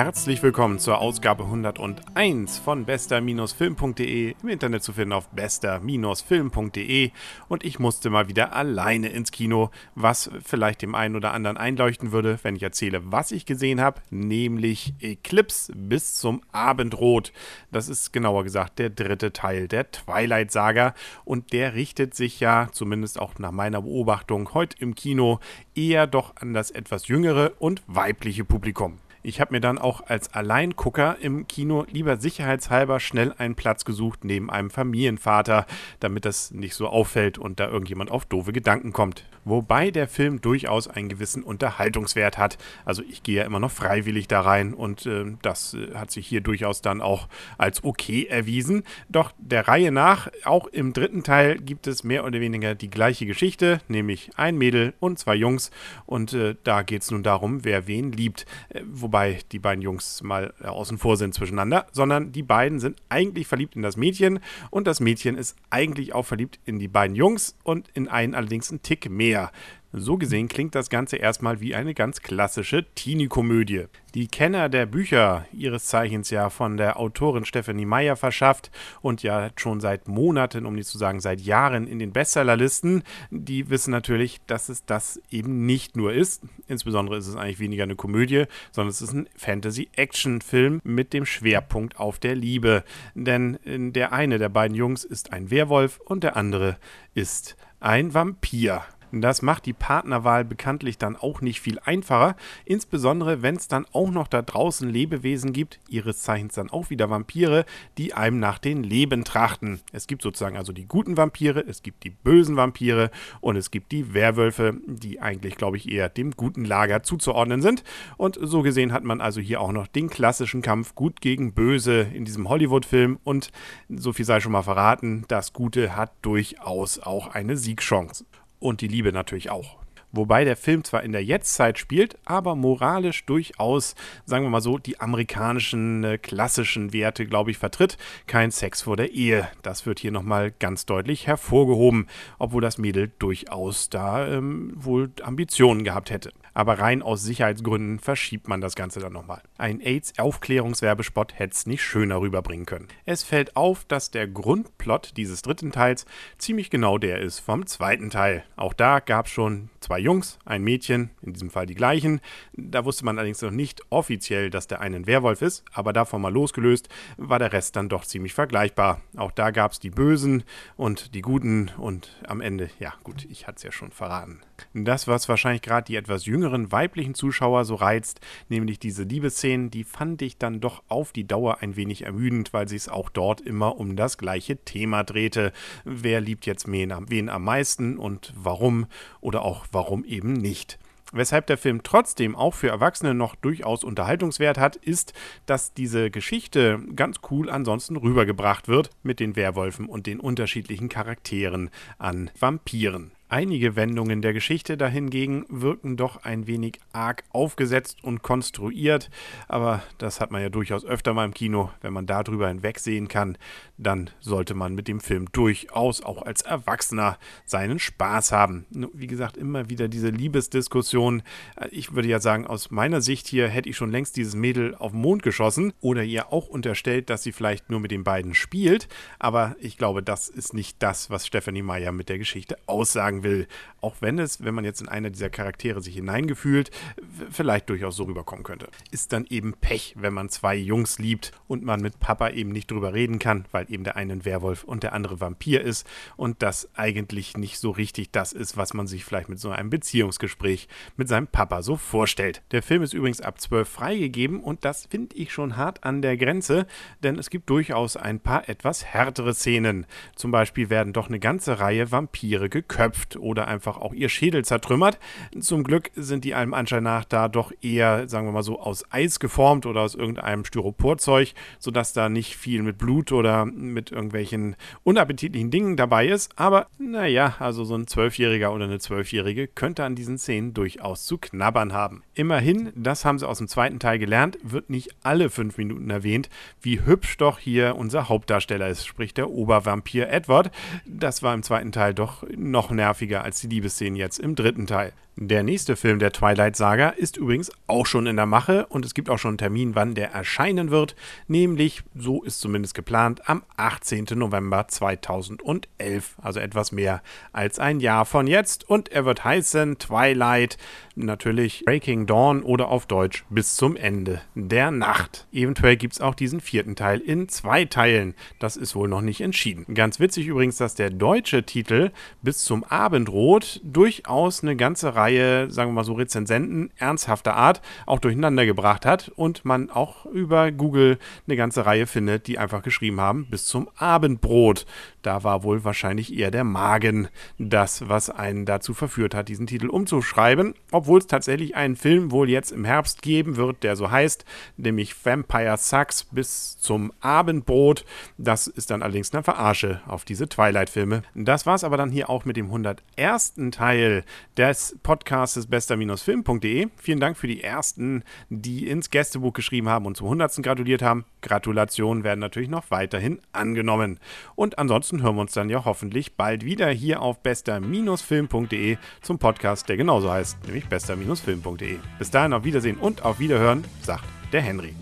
Herzlich willkommen zur Ausgabe 101 von bester-film.de, im Internet zu finden auf bester-film.de und ich musste mal wieder alleine ins Kino, was vielleicht dem einen oder anderen einleuchten würde, wenn ich erzähle, was ich gesehen habe, nämlich Eclipse bis zum Abendrot. Das ist genauer gesagt der dritte Teil der Twilight Saga und der richtet sich ja, zumindest auch nach meiner Beobachtung heute im Kino, eher doch an das etwas jüngere und weibliche Publikum. Ich habe mir dann auch als Alleingucker im Kino lieber sicherheitshalber schnell einen Platz gesucht neben einem Familienvater, damit das nicht so auffällt und da irgendjemand auf doofe Gedanken kommt. Wobei der Film durchaus einen gewissen Unterhaltungswert hat. Also ich gehe ja immer noch freiwillig da rein und äh, das äh, hat sich hier durchaus dann auch als okay erwiesen. Doch der Reihe nach, auch im dritten Teil gibt es mehr oder weniger die gleiche Geschichte, nämlich ein Mädel und zwei Jungs und äh, da geht es nun darum, wer wen liebt. Äh, wobei die beiden Jungs mal äh, außen vor sind zwischeneinander, sondern die beiden sind eigentlich verliebt in das Mädchen und das Mädchen ist eigentlich auch verliebt in die beiden Jungs und in einen allerdings einen Tick mehr. So gesehen klingt das Ganze erstmal wie eine ganz klassische Teenie-Komödie. Die Kenner der Bücher, ihres Zeichens ja von der Autorin Stephanie Meyer verschafft und ja schon seit Monaten, um nicht zu sagen seit Jahren in den Bestsellerlisten, die wissen natürlich, dass es das eben nicht nur ist. Insbesondere ist es eigentlich weniger eine Komödie, sondern es ist ein Fantasy-Action-Film mit dem Schwerpunkt auf der Liebe. Denn der eine der beiden Jungs ist ein Werwolf und der andere ist ein Vampir. Das macht die Partnerwahl bekanntlich dann auch nicht viel einfacher, insbesondere wenn es dann auch noch da draußen Lebewesen gibt, ihres Zeichens dann auch wieder Vampire, die einem nach den Leben trachten. Es gibt sozusagen also die guten Vampire, es gibt die bösen Vampire und es gibt die Werwölfe, die eigentlich, glaube ich, eher dem guten Lager zuzuordnen sind. Und so gesehen hat man also hier auch noch den klassischen Kampf gut gegen böse in diesem Hollywood-Film und so viel sei schon mal verraten, das Gute hat durchaus auch eine Siegchance und die Liebe natürlich auch. Wobei der Film zwar in der Jetztzeit spielt, aber moralisch durchaus, sagen wir mal so, die amerikanischen äh, klassischen Werte, glaube ich, vertritt. Kein Sex vor der Ehe. Das wird hier nochmal ganz deutlich hervorgehoben, obwohl das Mädel durchaus da ähm, wohl Ambitionen gehabt hätte aber rein aus Sicherheitsgründen verschiebt man das Ganze dann nochmal. Ein AIDS-Aufklärungswerbespot hätte es nicht schöner rüberbringen können. Es fällt auf, dass der Grundplot dieses dritten Teils ziemlich genau der ist vom zweiten Teil. Auch da gab es schon zwei Jungs, ein Mädchen, in diesem Fall die gleichen. Da wusste man allerdings noch nicht offiziell, dass der eine ein Werwolf ist, aber davon mal losgelöst war der Rest dann doch ziemlich vergleichbar. Auch da gab es die Bösen und die Guten und am Ende, ja gut, ich hatte es ja schon verraten. Das, was wahrscheinlich gerade die etwas jüngeren weiblichen Zuschauer so reizt, nämlich diese Liebesszenen, die fand ich dann doch auf die Dauer ein wenig ermüdend, weil sich es auch dort immer um das gleiche Thema drehte. Wer liebt jetzt wen, wen am meisten und warum oder auch warum eben nicht. Weshalb der Film trotzdem auch für Erwachsene noch durchaus Unterhaltungswert hat, ist, dass diese Geschichte ganz cool ansonsten rübergebracht wird mit den Werwölfen und den unterschiedlichen Charakteren an Vampiren. Einige Wendungen der Geschichte dahingegen wirken doch ein wenig arg aufgesetzt und konstruiert, aber das hat man ja durchaus öfter mal im Kino. Wenn man darüber hinwegsehen kann, dann sollte man mit dem Film durchaus auch als Erwachsener seinen Spaß haben. Wie gesagt, immer wieder diese Liebesdiskussion. Ich würde ja sagen, aus meiner Sicht hier hätte ich schon längst dieses Mädel auf den Mond geschossen oder ihr auch unterstellt, dass sie vielleicht nur mit den beiden spielt, aber ich glaube, das ist nicht das, was Stephanie Meyer mit der Geschichte aussagen sagen will. Auch wenn es, wenn man jetzt in einer dieser Charaktere sich hineingefühlt, vielleicht durchaus so rüberkommen könnte. Ist dann eben Pech, wenn man zwei Jungs liebt und man mit Papa eben nicht drüber reden kann, weil eben der eine ein Werwolf und der andere Vampir ist und das eigentlich nicht so richtig das ist, was man sich vielleicht mit so einem Beziehungsgespräch mit seinem Papa so vorstellt. Der Film ist übrigens ab 12 freigegeben und das finde ich schon hart an der Grenze, denn es gibt durchaus ein paar etwas härtere Szenen. Zum Beispiel werden doch eine ganze Reihe Vampire geköpft oder einfach auch ihr Schädel zertrümmert. Zum Glück sind die allem Anschein nach da doch eher, sagen wir mal so, aus Eis geformt oder aus irgendeinem Styroporzeug, sodass da nicht viel mit Blut oder mit irgendwelchen unappetitlichen Dingen dabei ist. Aber naja, also so ein Zwölfjähriger oder eine Zwölfjährige könnte an diesen Szenen durchaus zu knabbern haben. Immerhin, das haben sie aus dem zweiten Teil gelernt, wird nicht alle fünf Minuten erwähnt, wie hübsch doch hier unser Hauptdarsteller ist, sprich der Obervampir Edward. Das war im zweiten Teil doch noch nerviger als die Liebesszenen jetzt im dritten Teil. Der nächste Film der Twilight Saga ist übrigens auch schon in der Mache und es gibt auch schon einen Termin, wann der erscheinen wird, nämlich, so ist zumindest geplant, am 18. November 2011, also etwas mehr als ein Jahr von jetzt und er wird heißen Twilight, natürlich Breaking Dawn oder auf Deutsch bis zum Ende der Nacht. Eventuell gibt es auch diesen vierten Teil in zwei Teilen, das ist wohl noch nicht entschieden. Ganz witzig übrigens, dass der deutsche Titel bis zum Abendrot durchaus eine ganze Reihe Reihe, sagen wir mal so, Rezensenten ernsthafter Art auch durcheinander gebracht hat und man auch über Google eine ganze Reihe findet, die einfach geschrieben haben, bis zum Abendbrot. Da war wohl wahrscheinlich eher der Magen das, was einen dazu verführt hat, diesen Titel umzuschreiben, obwohl es tatsächlich einen Film wohl jetzt im Herbst geben wird, der so heißt, nämlich Vampire Sucks bis zum Abendbrot. Das ist dann allerdings eine Verarsche auf diese Twilight-Filme. Das war es aber dann hier auch mit dem 101. Teil des Podcasts bester-film.de. Vielen Dank für die ersten, die ins Gästebuch geschrieben haben und zum 100. gratuliert haben. Gratulationen werden natürlich noch weiterhin angenommen. Und ansonsten hören wir uns dann ja hoffentlich bald wieder hier auf bester-film.de zum Podcast, der genauso heißt, nämlich bester-film.de. Bis dahin auf Wiedersehen und auf Wiederhören, sagt der Henry.